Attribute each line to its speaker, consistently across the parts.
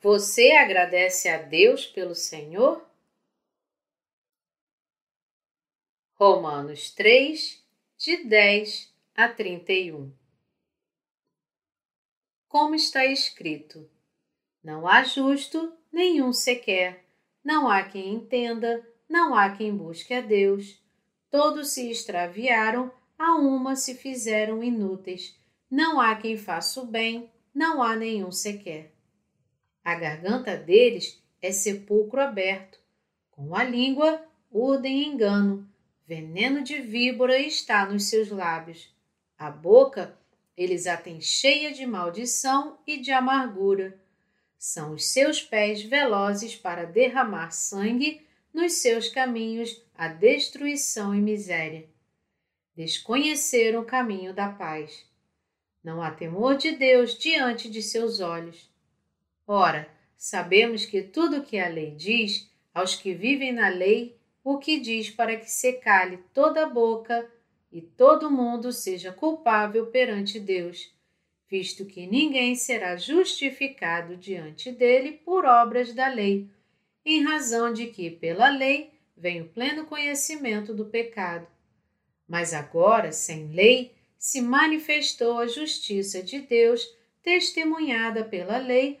Speaker 1: Você agradece a Deus pelo Senhor? Romanos 3, de 10 a 31 Como está escrito: Não há justo nenhum sequer, não há quem entenda, não há quem busque a Deus. Todos se extraviaram, a uma se fizeram inúteis. Não há quem faça o bem, não há nenhum sequer. A garganta deles é sepulcro aberto. Com a língua urdem engano. Veneno de víbora está nos seus lábios. A boca eles a têm cheia de maldição e de amargura. São os seus pés velozes para derramar sangue, nos seus caminhos a destruição e miséria. Desconheceram o caminho da paz. Não há temor de Deus diante de seus olhos. Ora, sabemos que tudo o que a lei diz, aos que vivem na lei, o que diz para que se cale toda a boca e todo mundo seja culpável perante Deus, visto que ninguém será justificado diante dele por obras da lei, em razão de que, pela lei, vem o pleno conhecimento do pecado. Mas agora, sem lei, se manifestou a justiça de Deus, testemunhada pela lei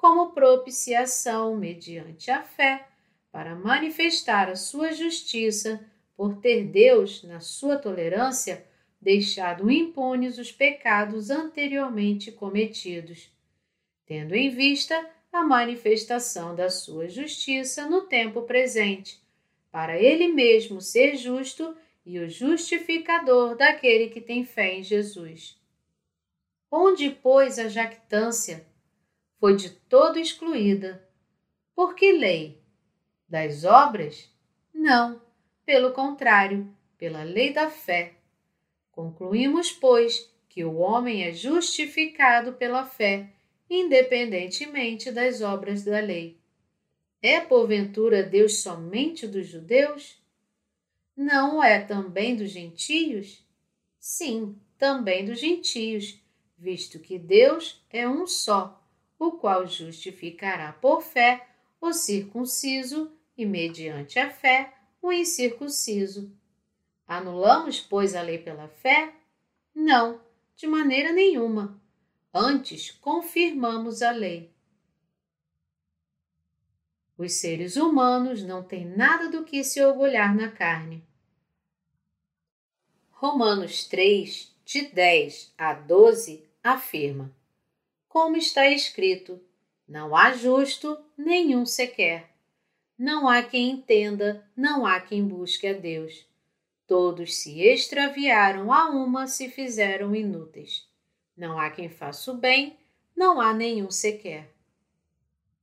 Speaker 1: como propiciação mediante a fé, para manifestar a sua justiça, por ter Deus, na sua tolerância, deixado impunes os pecados anteriormente cometidos, tendo em vista a manifestação da sua justiça no tempo presente, para ele mesmo ser justo e o justificador daquele que tem fé em Jesus. Onde, pois, a jactância? Foi de todo excluída. Por que lei? Das obras? Não, pelo contrário, pela lei da fé. Concluímos, pois, que o homem é justificado pela fé, independentemente das obras da lei. É porventura Deus somente dos judeus? Não é também dos gentios? Sim, também dos gentios, visto que Deus é um só o qual justificará por fé o circunciso e, mediante a fé, o incircunciso. Anulamos, pois, a lei pela fé? Não, de maneira nenhuma. Antes, confirmamos a lei. Os seres humanos não têm nada do que se orgulhar na carne. Romanos 3, de 10 a 12, afirma: como está escrito: Não há justo nenhum sequer. Não há quem entenda, não há quem busque a Deus. Todos se extraviaram, a uma se fizeram inúteis. Não há quem faça o bem, não há nenhum sequer.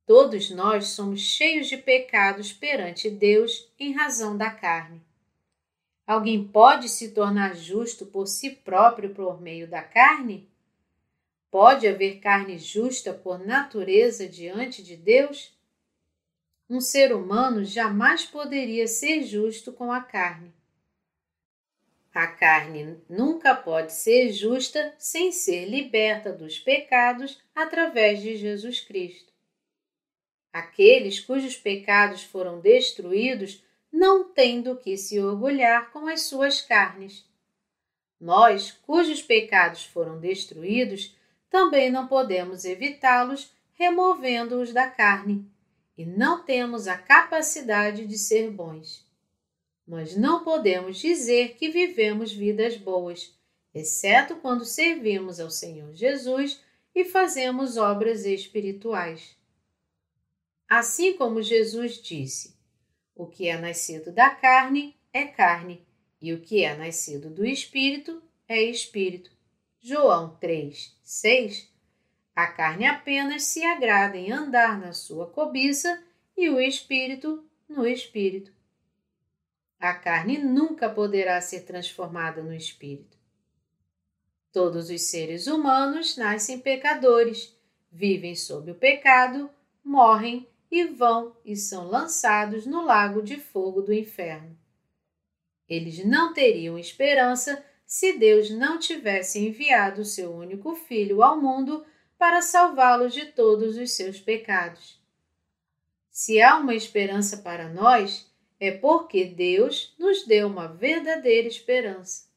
Speaker 1: Todos nós somos cheios de pecados perante Deus em razão da carne. Alguém pode se tornar justo por si próprio por meio da carne? Pode haver carne justa por natureza diante de Deus? Um ser humano jamais poderia ser justo com a carne. A carne nunca pode ser justa sem ser liberta dos pecados através de Jesus Cristo. Aqueles cujos pecados foram destruídos não têm do que se orgulhar com as suas carnes. Nós, cujos pecados foram destruídos, também não podemos evitá-los removendo-os da carne, e não temos a capacidade de ser bons. Nós não podemos dizer que vivemos vidas boas, exceto quando servimos ao Senhor Jesus e fazemos obras espirituais. Assim como Jesus disse: o que é nascido da carne é carne, e o que é nascido do espírito é espírito. João 3, 6, a carne apenas se agrada em andar na sua cobiça e o espírito no espírito. A carne nunca poderá ser transformada no espírito. Todos os seres humanos nascem pecadores, vivem sob o pecado, morrem e vão e são lançados no lago de fogo do inferno. Eles não teriam esperança se Deus não tivesse enviado o seu único filho ao mundo para salvá-los de todos os seus pecados. Se há uma esperança para nós, é porque Deus nos deu uma verdadeira esperança.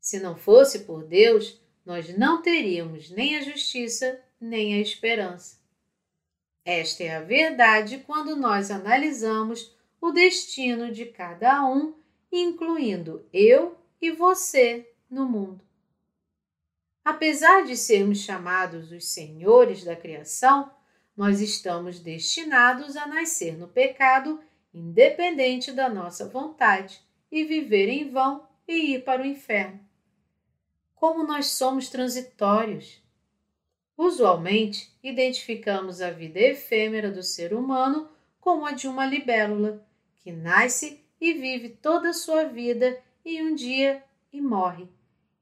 Speaker 1: Se não fosse por Deus, nós não teríamos nem a justiça nem a esperança. Esta é a verdade quando nós analisamos o destino de cada um, incluindo eu e você no mundo. Apesar de sermos chamados os senhores da criação, nós estamos destinados a nascer no pecado, independente da nossa vontade, e viver em vão e ir para o inferno. Como nós somos transitórios! Usualmente, identificamos a vida efêmera do ser humano como a de uma libélula, que nasce e vive toda a sua vida e um dia e morre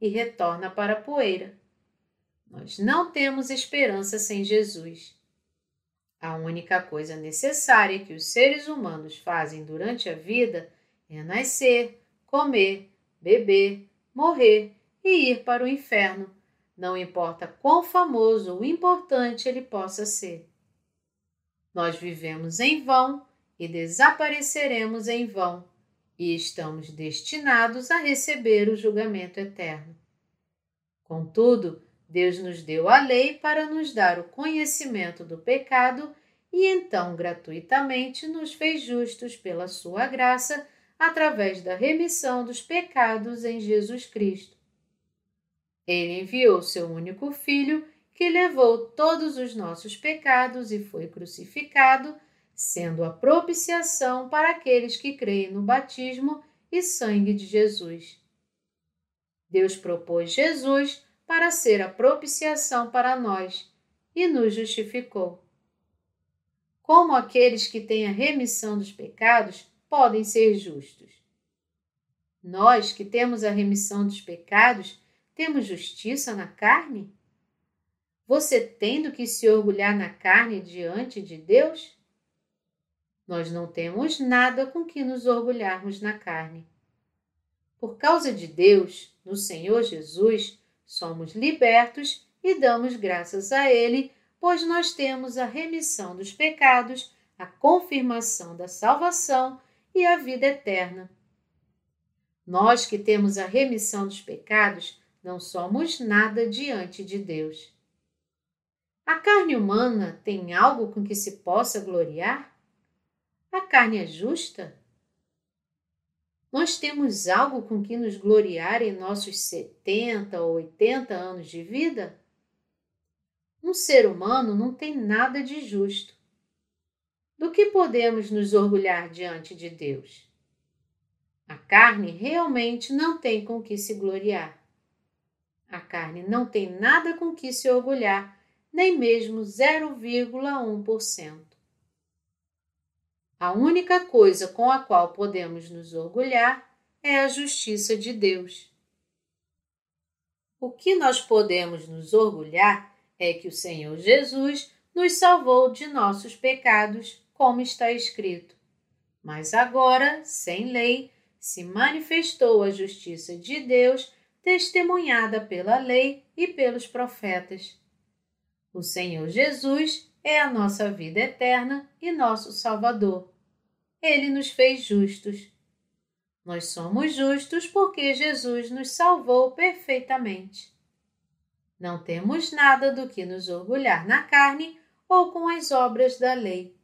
Speaker 1: e retorna para a poeira. Nós não temos esperança sem Jesus. A única coisa necessária que os seres humanos fazem durante a vida é nascer, comer, beber, morrer e ir para o inferno, não importa quão famoso ou importante ele possa ser. Nós vivemos em vão e desapareceremos em vão, e estamos destinados a receber o julgamento eterno. Contudo, Deus nos deu a lei para nos dar o conhecimento do pecado e então gratuitamente nos fez justos pela sua graça através da remissão dos pecados em Jesus Cristo. Ele enviou seu único filho que levou todos os nossos pecados e foi crucificado, sendo a propiciação para aqueles que creem no batismo e sangue de Jesus. Deus propôs Jesus para ser a propiciação para nós e nos justificou. Como aqueles que têm a remissão dos pecados podem ser justos? Nós que temos a remissão dos pecados, temos justiça na carne? Você tem do que se orgulhar na carne diante de Deus? Nós não temos nada com que nos orgulharmos na carne. Por causa de Deus, no Senhor Jesus, somos libertos e damos graças a Ele, pois nós temos a remissão dos pecados, a confirmação da salvação e a vida eterna. Nós que temos a remissão dos pecados, não somos nada diante de Deus. A carne humana tem algo com que se possa gloriar? A carne é justa? Nós temos algo com que nos gloriar em nossos 70 ou 80 anos de vida? Um ser humano não tem nada de justo. Do que podemos nos orgulhar diante de Deus? A carne realmente não tem com que se gloriar. A carne não tem nada com que se orgulhar, nem mesmo 0,1%. A única coisa com a qual podemos nos orgulhar é a justiça de Deus. O que nós podemos nos orgulhar é que o Senhor Jesus nos salvou de nossos pecados, como está escrito. Mas agora, sem lei, se manifestou a justiça de Deus, testemunhada pela lei e pelos profetas. O Senhor Jesus é a nossa vida eterna e nosso Salvador. Ele nos fez justos. Nós somos justos porque Jesus nos salvou perfeitamente. Não temos nada do que nos orgulhar na carne ou com as obras da lei.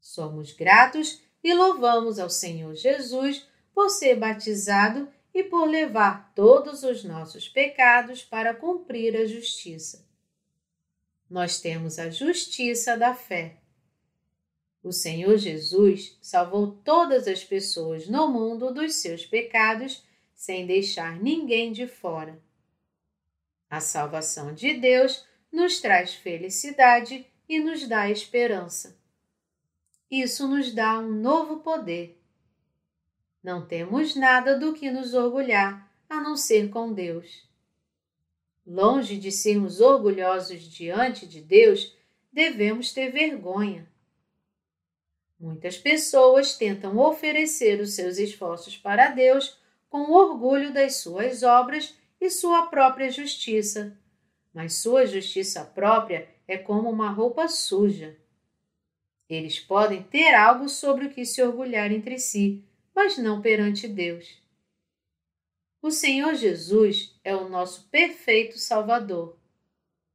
Speaker 1: Somos gratos e louvamos ao Senhor Jesus por ser batizado e por levar todos os nossos pecados para cumprir a justiça nós temos a justiça da fé. O Senhor Jesus salvou todas as pessoas no mundo dos seus pecados sem deixar ninguém de fora. A salvação de Deus nos traz felicidade e nos dá esperança. Isso nos dá um novo poder. Não temos nada do que nos orgulhar a não ser com Deus. Longe de sermos orgulhosos diante de Deus, devemos ter vergonha. Muitas pessoas tentam oferecer os seus esforços para Deus com orgulho das suas obras e sua própria justiça, mas sua justiça própria é como uma roupa suja. Eles podem ter algo sobre o que se orgulhar entre si, mas não perante Deus. O Senhor Jesus é o nosso perfeito Salvador.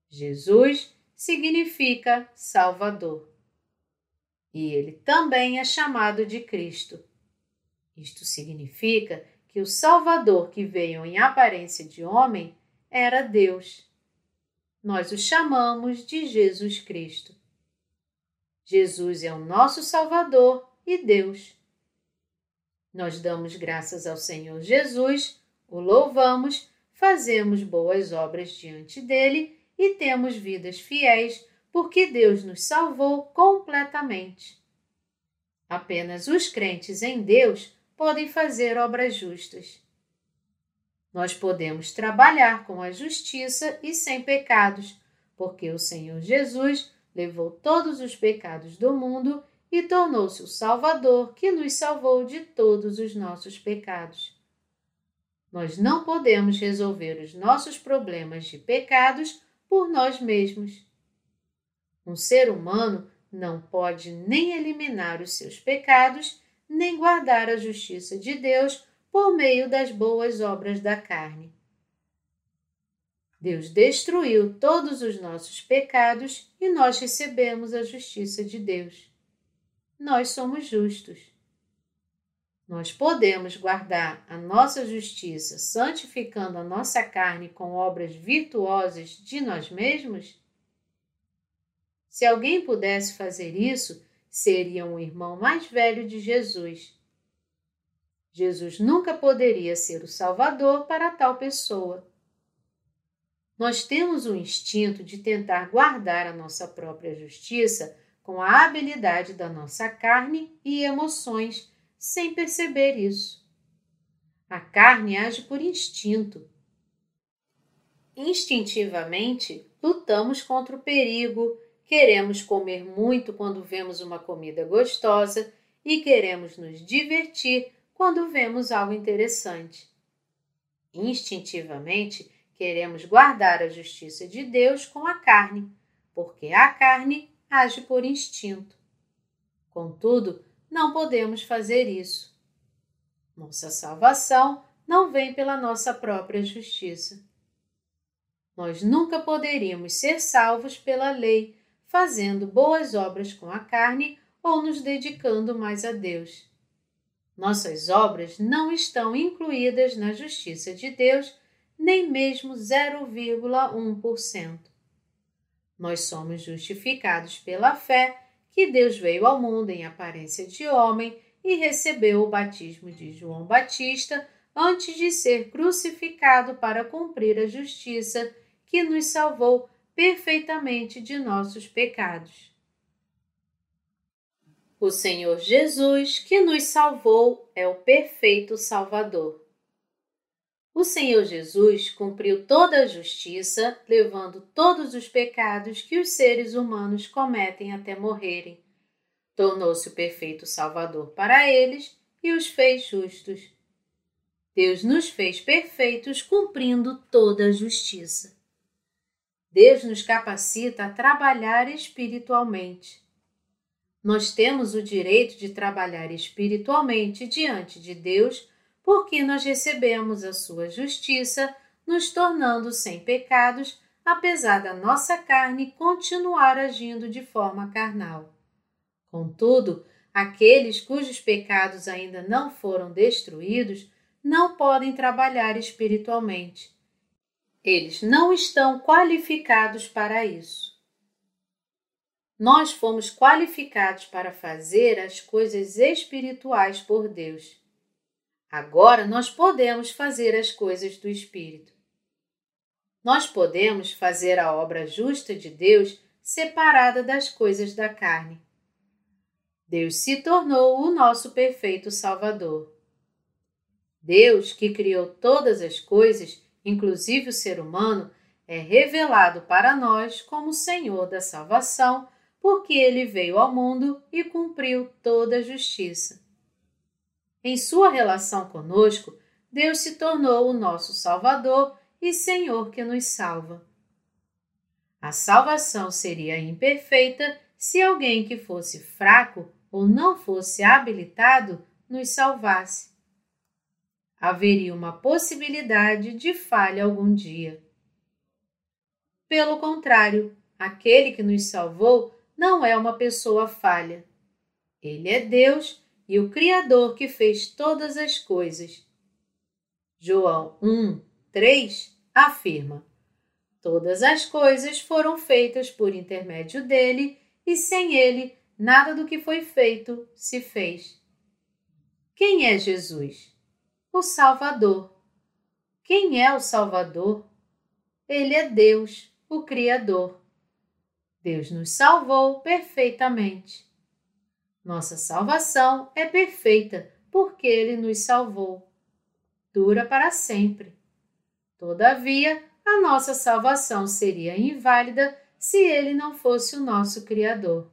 Speaker 1: Jesus significa Salvador. E ele também é chamado de Cristo. Isto significa que o Salvador que veio em aparência de homem era Deus. Nós o chamamos de Jesus Cristo. Jesus é o nosso Salvador e Deus. Nós damos graças ao Senhor Jesus, o louvamos, fazemos boas obras diante dele e temos vidas fiéis, porque Deus nos salvou completamente. Apenas os crentes em Deus podem fazer obras justas. Nós podemos trabalhar com a justiça e sem pecados, porque o Senhor Jesus levou todos os pecados do mundo e tornou-se o Salvador que nos salvou de todos os nossos pecados. Nós não podemos resolver os nossos problemas de pecados por nós mesmos. Um ser humano não pode nem eliminar os seus pecados nem guardar a justiça de Deus por meio das boas obras da carne. Deus destruiu todos os nossos pecados e nós recebemos a justiça de Deus. Nós somos justos. Nós podemos guardar a nossa justiça santificando a nossa carne com obras virtuosas de nós mesmos? Se alguém pudesse fazer isso, seria um irmão mais velho de Jesus. Jesus nunca poderia ser o Salvador para tal pessoa. Nós temos o instinto de tentar guardar a nossa própria justiça com a habilidade da nossa carne e emoções, sem perceber isso. A carne age por instinto. Instintivamente, lutamos contra o perigo, queremos comer muito quando vemos uma comida gostosa e queremos nos divertir quando vemos algo interessante. Instintivamente, queremos guardar a justiça de Deus com a carne, porque a carne age por instinto. Contudo, não podemos fazer isso. Nossa salvação não vem pela nossa própria justiça. Nós nunca poderíamos ser salvos pela lei fazendo boas obras com a carne ou nos dedicando mais a Deus. Nossas obras não estão incluídas na justiça de Deus, nem mesmo 0,1%. Nós somos justificados pela fé que Deus veio ao mundo em aparência de homem e recebeu o batismo de João Batista antes de ser crucificado para cumprir a justiça que nos salvou perfeitamente de nossos pecados. O Senhor Jesus, que nos salvou, é o perfeito Salvador. O Senhor Jesus cumpriu toda a justiça, levando todos os pecados que os seres humanos cometem até morrerem. Tornou-se o perfeito Salvador para eles e os fez justos. Deus nos fez perfeitos cumprindo toda a justiça. Deus nos capacita a trabalhar espiritualmente. Nós temos o direito de trabalhar espiritualmente diante de Deus porque nós recebemos a sua justiça, nos tornando sem pecados, apesar da nossa carne continuar agindo de forma carnal. Contudo, aqueles cujos pecados ainda não foram destruídos não podem trabalhar espiritualmente eles não estão qualificados para isso. Nós fomos qualificados para fazer as coisas espirituais por Deus. Agora nós podemos fazer as coisas do Espírito. Nós podemos fazer a obra justa de Deus separada das coisas da carne. Deus se tornou o nosso perfeito Salvador. Deus, que criou todas as coisas, inclusive o ser humano, é revelado para nós como Senhor da salvação, porque ele veio ao mundo e cumpriu toda a justiça. Em sua relação conosco, Deus se tornou o nosso Salvador e Senhor que nos salva. A salvação seria imperfeita se alguém que fosse fraco ou não fosse habilitado nos salvasse. Haveria uma possibilidade de falha algum dia. Pelo contrário, aquele que nos salvou não é uma pessoa falha. Ele é Deus e o Criador que fez todas as coisas. João 1, 3 afirma: Todas as coisas foram feitas por intermédio dele, e sem ele, nada do que foi feito se fez. Quem é Jesus? O Salvador. Quem é o Salvador? Ele é Deus o Criador. Deus nos salvou perfeitamente. Nossa salvação é perfeita porque Ele nos salvou. Dura para sempre. Todavia, a nossa salvação seria inválida se Ele não fosse o nosso Criador.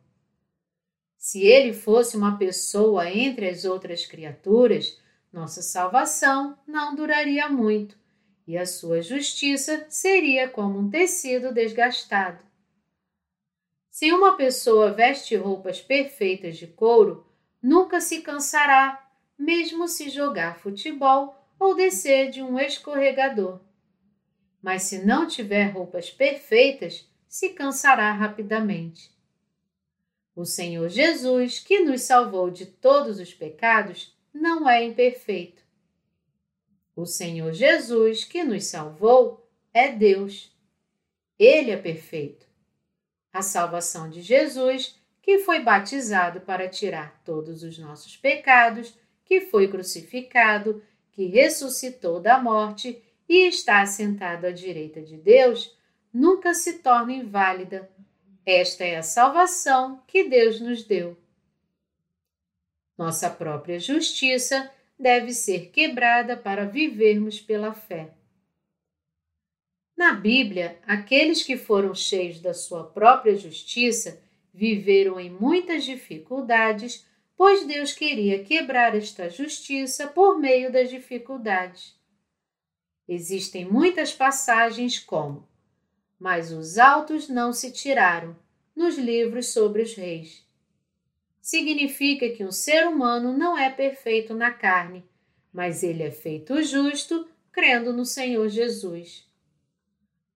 Speaker 1: Se Ele fosse uma pessoa entre as outras criaturas, nossa salvação não duraria muito e a sua justiça seria como um tecido desgastado. Se uma pessoa veste roupas perfeitas de couro, nunca se cansará, mesmo se jogar futebol ou descer de um escorregador. Mas se não tiver roupas perfeitas, se cansará rapidamente. O Senhor Jesus, que nos salvou de todos os pecados, não é imperfeito. O Senhor Jesus, que nos salvou, é Deus. Ele é perfeito. A salvação de Jesus, que foi batizado para tirar todos os nossos pecados, que foi crucificado, que ressuscitou da morte e está assentado à direita de Deus, nunca se torna inválida. Esta é a salvação que Deus nos deu. Nossa própria justiça deve ser quebrada para vivermos pela fé. Na Bíblia, aqueles que foram cheios da sua própria justiça viveram em muitas dificuldades, pois Deus queria quebrar esta justiça por meio das dificuldades. Existem muitas passagens como: Mas os altos não se tiraram, nos livros sobre os reis significa que um ser humano não é perfeito na carne, mas ele é feito justo crendo no Senhor Jesus.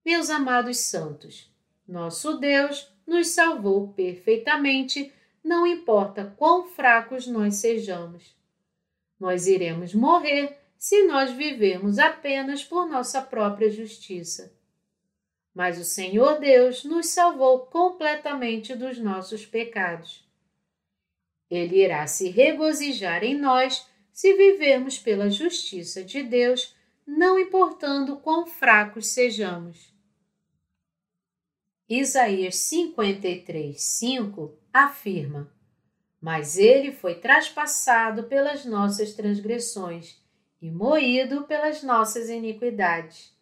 Speaker 1: Meus amados santos, nosso Deus nos salvou perfeitamente, não importa quão fracos nós sejamos. Nós iremos morrer se nós vivermos apenas por nossa própria justiça. Mas o Senhor Deus nos salvou completamente dos nossos pecados. Ele irá se regozijar em nós se vivermos pela justiça de Deus, não importando quão fracos sejamos. Isaías 53, 5 afirma: Mas ele foi traspassado pelas nossas transgressões e moído pelas nossas iniquidades.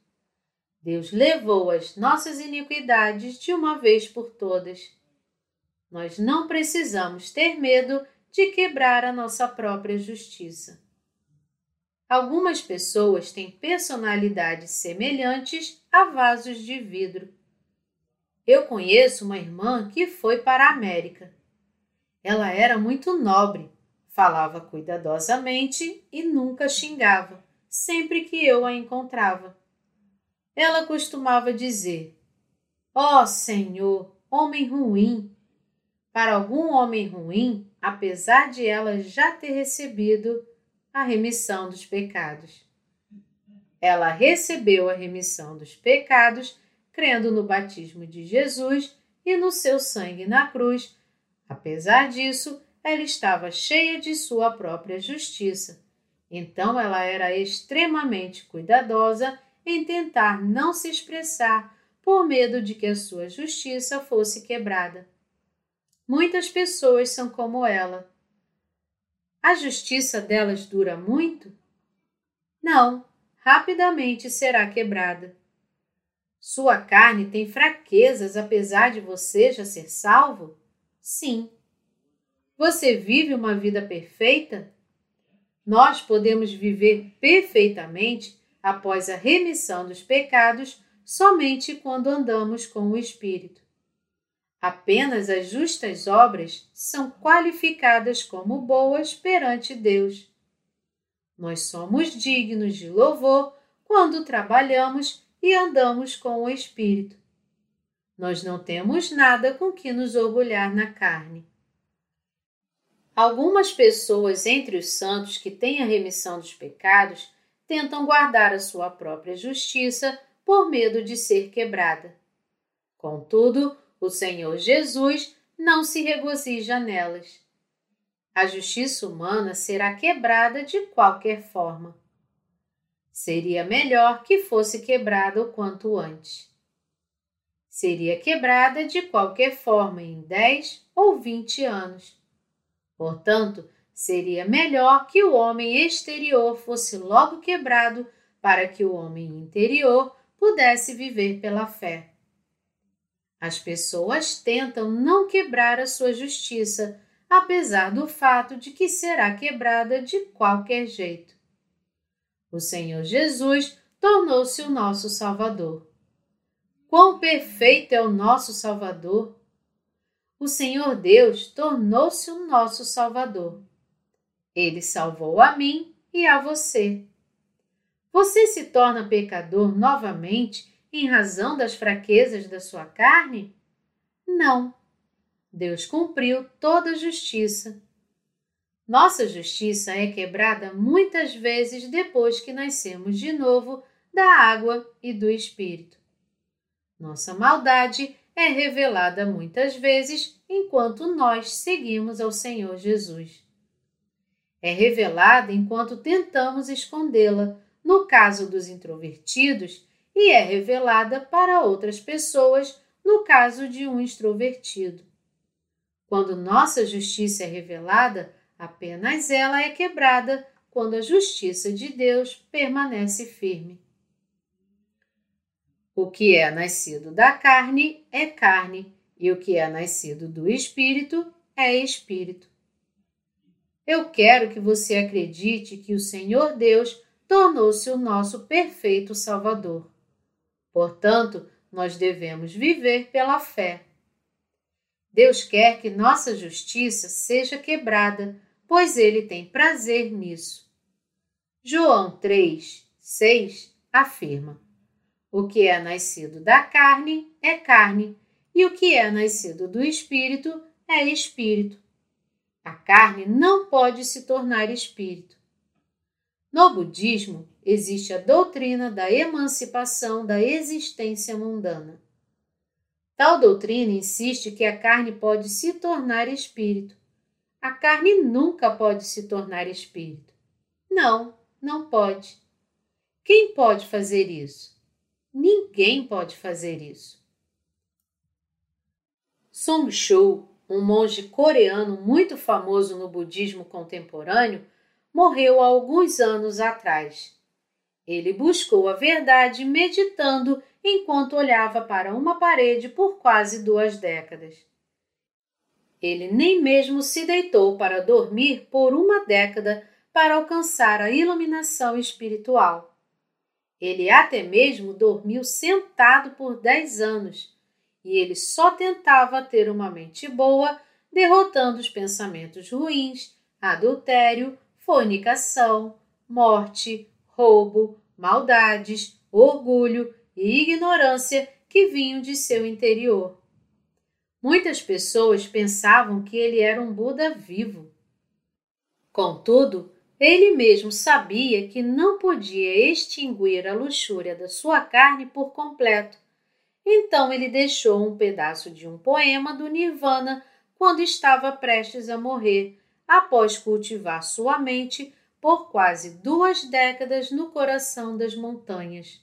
Speaker 1: Deus levou as nossas iniquidades de uma vez por todas nós não precisamos ter medo de quebrar a nossa própria justiça. Algumas pessoas têm personalidades semelhantes a vasos de vidro. Eu conheço uma irmã que foi para a América. Ela era muito nobre, falava cuidadosamente e nunca xingava, sempre que eu a encontrava. Ela costumava dizer: Ó oh, Senhor, homem ruim, para algum homem ruim, apesar de ela já ter recebido a remissão dos pecados. Ela recebeu a remissão dos pecados crendo no batismo de Jesus e no seu sangue na cruz. Apesar disso, ela estava cheia de sua própria justiça. Então ela era extremamente cuidadosa em tentar não se expressar por medo de que a sua justiça fosse quebrada. Muitas pessoas são como ela, a justiça delas dura muito? Não, rapidamente será quebrada. Sua carne tem fraquezas apesar de você já ser salvo? Sim. Você vive uma vida perfeita? Nós podemos viver perfeitamente após a remissão dos pecados somente quando andamos com o Espírito. Apenas as justas obras são qualificadas como boas perante Deus. Nós somos dignos de louvor quando trabalhamos e andamos com o Espírito. Nós não temos nada com que nos orgulhar na carne. Algumas pessoas entre os santos que têm a remissão dos pecados tentam guardar a sua própria justiça por medo de ser quebrada. Contudo, o Senhor Jesus não se regozija nelas. A justiça humana será quebrada de qualquer forma. Seria melhor que fosse quebrada o quanto antes. Seria quebrada de qualquer forma em 10 ou 20 anos. Portanto, seria melhor que o homem exterior fosse logo quebrado para que o homem interior pudesse viver pela fé. As pessoas tentam não quebrar a sua justiça, apesar do fato de que será quebrada de qualquer jeito. O Senhor Jesus tornou-se o nosso Salvador. Quão perfeito é o nosso Salvador! O Senhor Deus tornou-se o nosso Salvador. Ele salvou a mim e a você. Você se torna pecador novamente em razão das fraquezas da sua carne? Não. Deus cumpriu toda a justiça. Nossa justiça é quebrada muitas vezes depois que nascemos de novo da água e do Espírito. Nossa maldade é revelada muitas vezes enquanto nós seguimos ao Senhor Jesus. É revelada enquanto tentamos escondê-la no caso dos introvertidos, e é revelada para outras pessoas no caso de um extrovertido. Quando nossa justiça é revelada, apenas ela é quebrada quando a justiça de Deus permanece firme. O que é nascido da carne é carne, e o que é nascido do espírito é espírito. Eu quero que você acredite que o Senhor Deus tornou-se o nosso perfeito Salvador. Portanto, nós devemos viver pela fé. Deus quer que nossa justiça seja quebrada, pois Ele tem prazer nisso. João 3, 6 afirma: O que é nascido da carne é carne, e o que é nascido do espírito é espírito. A carne não pode se tornar espírito. No budismo, existe a doutrina da emancipação da existência mundana. Tal doutrina insiste que a carne pode se tornar espírito. A carne nunca pode se tornar espírito. Não, não pode. Quem pode fazer isso? Ninguém pode fazer isso. Song Shou, um monge coreano muito famoso no budismo contemporâneo, morreu há alguns anos atrás. Ele buscou a verdade meditando enquanto olhava para uma parede por quase duas décadas. Ele nem mesmo se deitou para dormir por uma década para alcançar a iluminação espiritual. Ele até mesmo dormiu sentado por dez anos e ele só tentava ter uma mente boa, derrotando os pensamentos ruins, adultério, fornicação, morte, roubo, maldades, orgulho e ignorância que vinham de seu interior. Muitas pessoas pensavam que ele era um Buda vivo. Contudo, ele mesmo sabia que não podia extinguir a luxúria da sua carne por completo. Então ele deixou um pedaço de um poema do Nirvana quando estava prestes a morrer, após cultivar sua mente por quase duas décadas no coração das montanhas.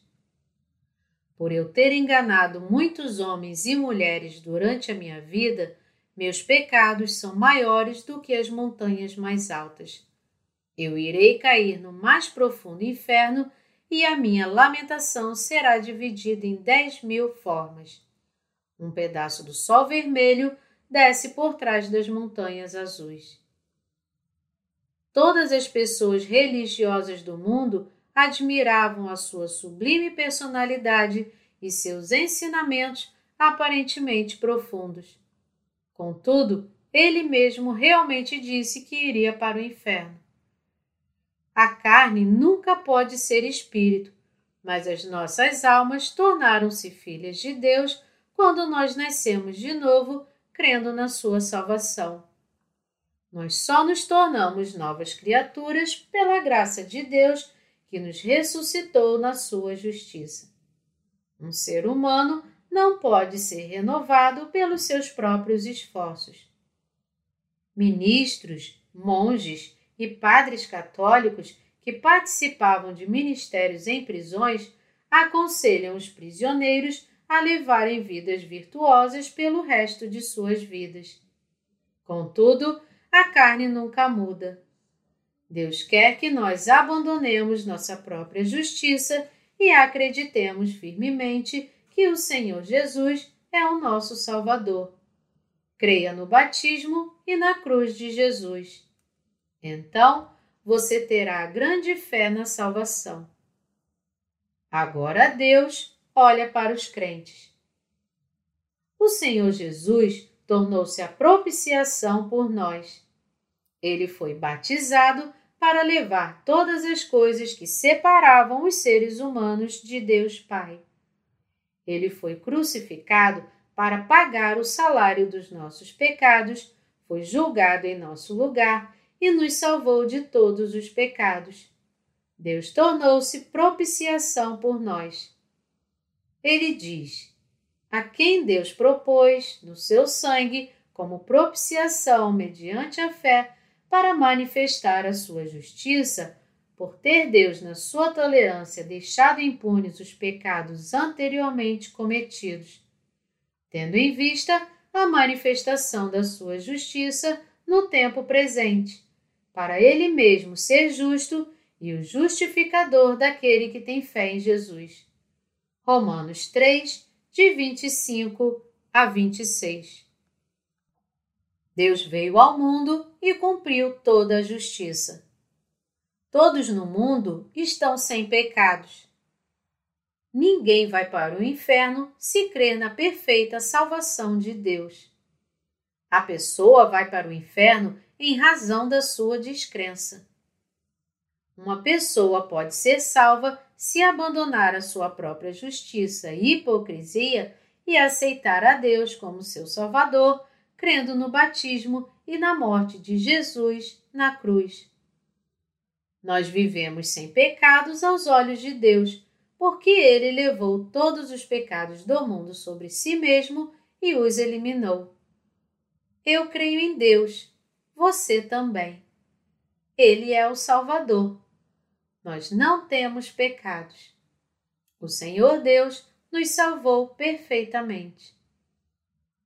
Speaker 1: Por eu ter enganado muitos homens e mulheres durante a minha vida, meus pecados são maiores do que as montanhas mais altas. Eu irei cair no mais profundo inferno e a minha lamentação será dividida em dez mil formas. Um pedaço do sol vermelho desce por trás das montanhas azuis. Todas as pessoas religiosas do mundo admiravam a sua sublime personalidade e seus ensinamentos aparentemente profundos. Contudo, ele mesmo realmente disse que iria para o inferno. A carne nunca pode ser espírito, mas as nossas almas tornaram-se filhas de Deus quando nós nascemos de novo, crendo na sua salvação. Nós só nos tornamos novas criaturas pela graça de Deus que nos ressuscitou na sua justiça. Um ser humano não pode ser renovado pelos seus próprios esforços. Ministros, monges e padres católicos que participavam de ministérios em prisões aconselham os prisioneiros a levarem vidas virtuosas pelo resto de suas vidas. Contudo, a carne nunca muda. Deus quer que nós abandonemos nossa própria justiça e acreditemos firmemente que o Senhor Jesus é o nosso Salvador. Creia no batismo e na cruz de Jesus. Então, você terá grande fé na salvação. Agora Deus olha para os crentes. O Senhor Jesus tornou-se a propiciação por nós. Ele foi batizado para levar todas as coisas que separavam os seres humanos de Deus Pai. Ele foi crucificado para pagar o salário dos nossos pecados, foi julgado em nosso lugar e nos salvou de todos os pecados. Deus tornou-se propiciação por nós. Ele diz: A quem Deus propôs, no seu sangue, como propiciação mediante a fé, para manifestar a sua justiça, por ter Deus, na sua tolerância, deixado impunes os pecados anteriormente cometidos, tendo em vista a manifestação da sua justiça no tempo presente, para ele mesmo ser justo e o justificador daquele que tem fé em Jesus. Romanos 3, de 25 a 26. Deus veio ao mundo e cumpriu toda a justiça. Todos no mundo estão sem pecados. Ninguém vai para o inferno se crer na perfeita salvação de Deus. A pessoa vai para o inferno em razão da sua descrença. Uma pessoa pode ser salva se abandonar a sua própria justiça e hipocrisia e aceitar a Deus como seu Salvador, crendo no batismo e na morte de Jesus na cruz. Nós vivemos sem pecados aos olhos de Deus, porque Ele levou todos os pecados do mundo sobre si mesmo e os eliminou. Eu creio em Deus, você também. Ele é o Salvador. Nós não temos pecados. O Senhor Deus nos salvou perfeitamente.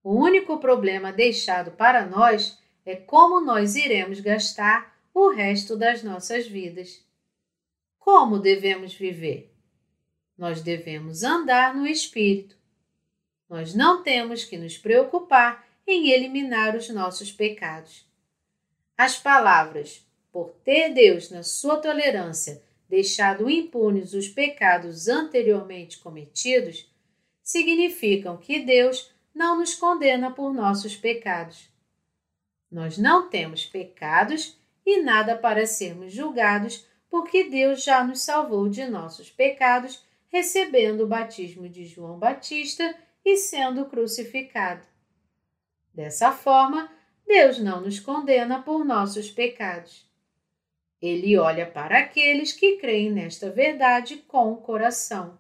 Speaker 1: O único problema deixado para nós é como nós iremos gastar o resto das nossas vidas. Como devemos viver? Nós devemos andar no Espírito. Nós não temos que nos preocupar em eliminar os nossos pecados. As palavras, por ter Deus, na sua tolerância, deixado impunes os pecados anteriormente cometidos, significam que Deus não nos condena por nossos pecados. Nós não temos pecados e nada para sermos julgados, porque Deus já nos salvou de nossos pecados, recebendo o batismo de João Batista e sendo crucificado. Dessa forma, Deus não nos condena por nossos pecados. Ele olha para aqueles que creem nesta verdade com o coração.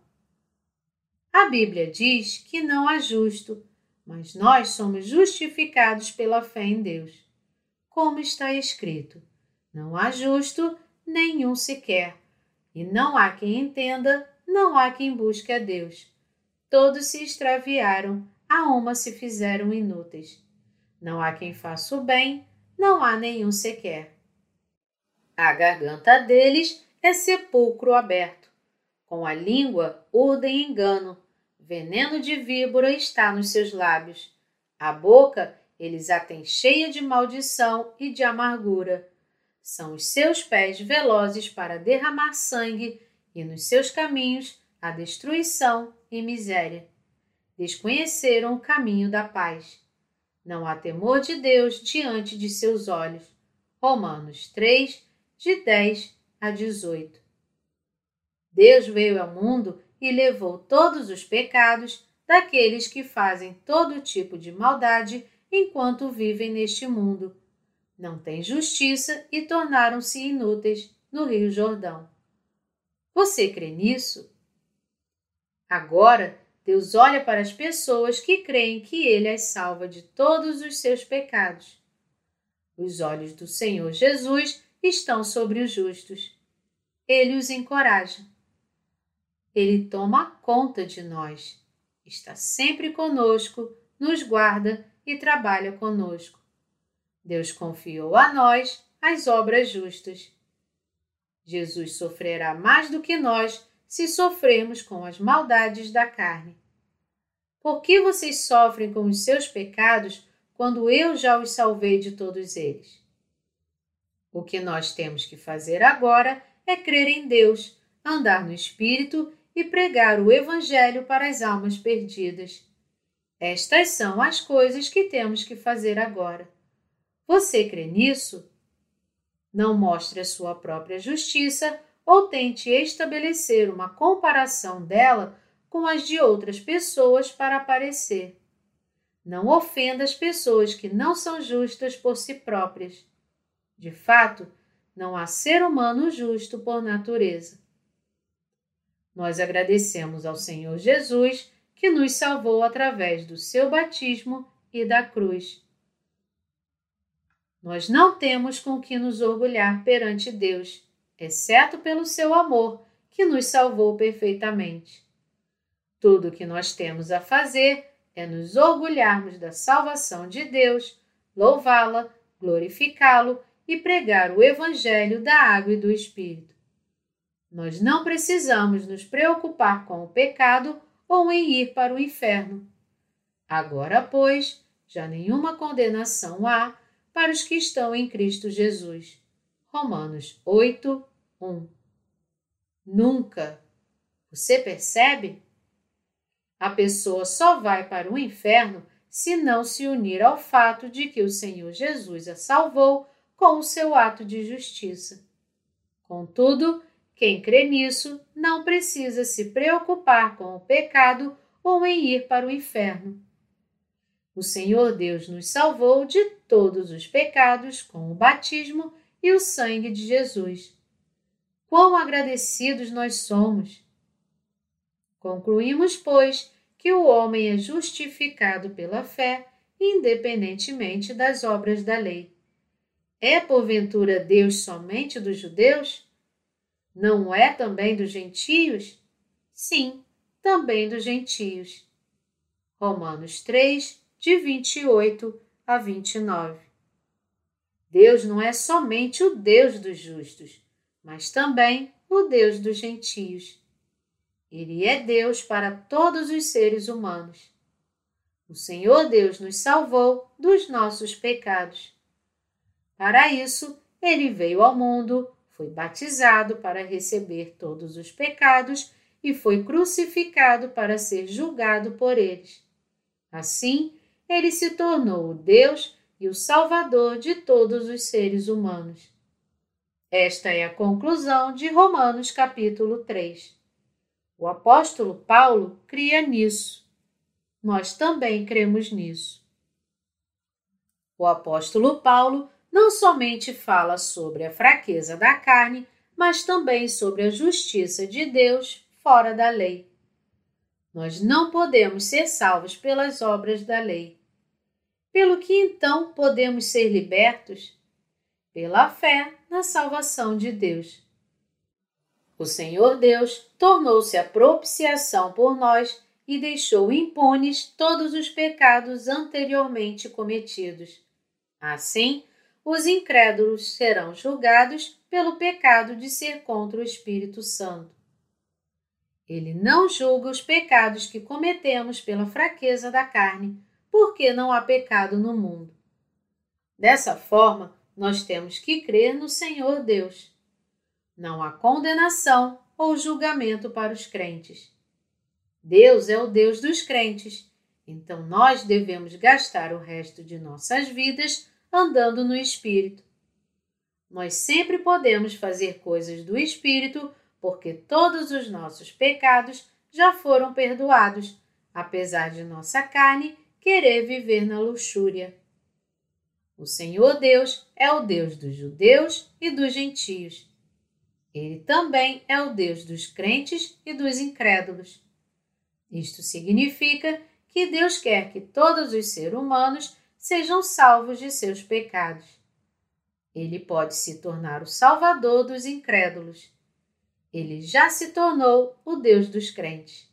Speaker 1: A Bíblia diz que não há justo, mas nós somos justificados pela fé em Deus. Como está escrito: não há justo nenhum sequer, e não há quem entenda, não há quem busque a Deus. Todos se extraviaram, a uma se fizeram inúteis. Não há quem faça o bem, não há nenhum sequer. A garganta deles é sepulcro aberto. Com a língua urdem engano. Veneno de víbora está nos seus lábios. A boca eles a têm cheia de maldição e de amargura. São os seus pés velozes para derramar sangue e nos seus caminhos a destruição e miséria. Desconheceram o caminho da paz. Não há temor de Deus diante de seus olhos. Romanos 3, de 10 a 18. Deus veio ao mundo e levou todos os pecados daqueles que fazem todo tipo de maldade enquanto vivem neste mundo. Não têm justiça e tornaram-se inúteis no Rio Jordão. Você crê nisso? Agora, Deus olha para as pessoas que creem que Ele as salva de todos os seus pecados. Os olhos do Senhor Jesus estão sobre os justos. Ele os encoraja. Ele toma conta de nós, está sempre conosco, nos guarda e trabalha conosco. Deus confiou a nós as obras justas. Jesus sofrerá mais do que nós se sofrermos com as maldades da carne. Por que vocês sofrem com os seus pecados quando eu já os salvei de todos eles? O que nós temos que fazer agora é crer em Deus, andar no Espírito e pregar o Evangelho para as almas perdidas. Estas são as coisas que temos que fazer agora. Você crê nisso? Não mostre a sua própria justiça ou tente estabelecer uma comparação dela com as de outras pessoas para aparecer. Não ofenda as pessoas que não são justas por si próprias. De fato, não há ser humano justo por natureza. Nós agradecemos ao Senhor Jesus que nos salvou através do seu batismo e da cruz. Nós não temos com que nos orgulhar perante Deus, exceto pelo seu amor, que nos salvou perfeitamente. Tudo o que nós temos a fazer é nos orgulharmos da salvação de Deus, louvá-la, glorificá-lo e pregar o Evangelho da água e do Espírito. Nós não precisamos nos preocupar com o pecado ou em ir para o inferno. Agora, pois, já nenhuma condenação há para os que estão em Cristo Jesus. Romanos 8, 1. Nunca. Você percebe? A pessoa só vai para o inferno se não se unir ao fato de que o Senhor Jesus a salvou com o seu ato de justiça. Contudo, quem crê nisso não precisa se preocupar com o pecado ou em ir para o inferno. O Senhor Deus nos salvou de todos os pecados com o batismo e o sangue de Jesus. Quão agradecidos nós somos! Concluímos, pois, que o homem é justificado pela fé, independentemente das obras da lei. É porventura Deus somente dos judeus? Não é também dos gentios? Sim, também dos gentios. Romanos 3, de 28 a 29. Deus não é somente o Deus dos justos, mas também o Deus dos gentios. Ele é Deus para todos os seres humanos. O Senhor Deus nos salvou dos nossos pecados. Para isso, ele veio ao mundo, foi batizado para receber todos os pecados e foi crucificado para ser julgado por eles. Assim, ele se tornou o Deus e o Salvador de todos os seres humanos. Esta é a conclusão de Romanos capítulo 3. O apóstolo Paulo cria nisso. Nós também cremos nisso. O apóstolo Paulo não somente fala sobre a fraqueza da carne, mas também sobre a justiça de Deus fora da lei. Nós não podemos ser salvos pelas obras da lei. Pelo que então podemos ser libertos? Pela fé na salvação de Deus. O Senhor Deus tornou-se a propiciação por nós e deixou impunes todos os pecados anteriormente cometidos. Assim, os incrédulos serão julgados pelo pecado de ser contra o Espírito Santo. Ele não julga os pecados que cometemos pela fraqueza da carne, porque não há pecado no mundo. Dessa forma, nós temos que crer no Senhor Deus. Não há condenação ou julgamento para os crentes. Deus é o Deus dos crentes, então nós devemos gastar o resto de nossas vidas andando no Espírito. Nós sempre podemos fazer coisas do Espírito porque todos os nossos pecados já foram perdoados, apesar de nossa carne querer viver na luxúria. O Senhor Deus é o Deus dos judeus e dos gentios. Ele também é o Deus dos crentes e dos incrédulos. Isto significa que Deus quer que todos os seres humanos sejam salvos de seus pecados. Ele pode se tornar o Salvador dos incrédulos. Ele já se tornou o Deus dos crentes.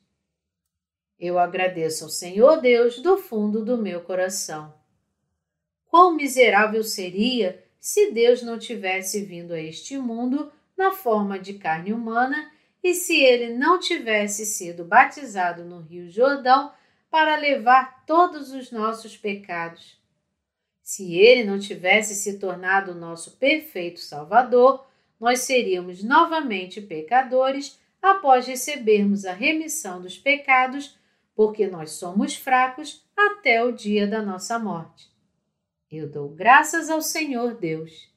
Speaker 1: Eu agradeço ao Senhor Deus do fundo do meu coração. Quão miserável seria se Deus não tivesse vindo a este mundo na forma de carne humana e se ele não tivesse sido batizado no Rio Jordão para levar todos os nossos pecados. Se ele não tivesse se tornado o nosso perfeito Salvador, nós seríamos novamente pecadores após recebermos a remissão dos pecados, porque nós somos fracos até o dia da nossa morte. Eu dou graças ao Senhor Deus.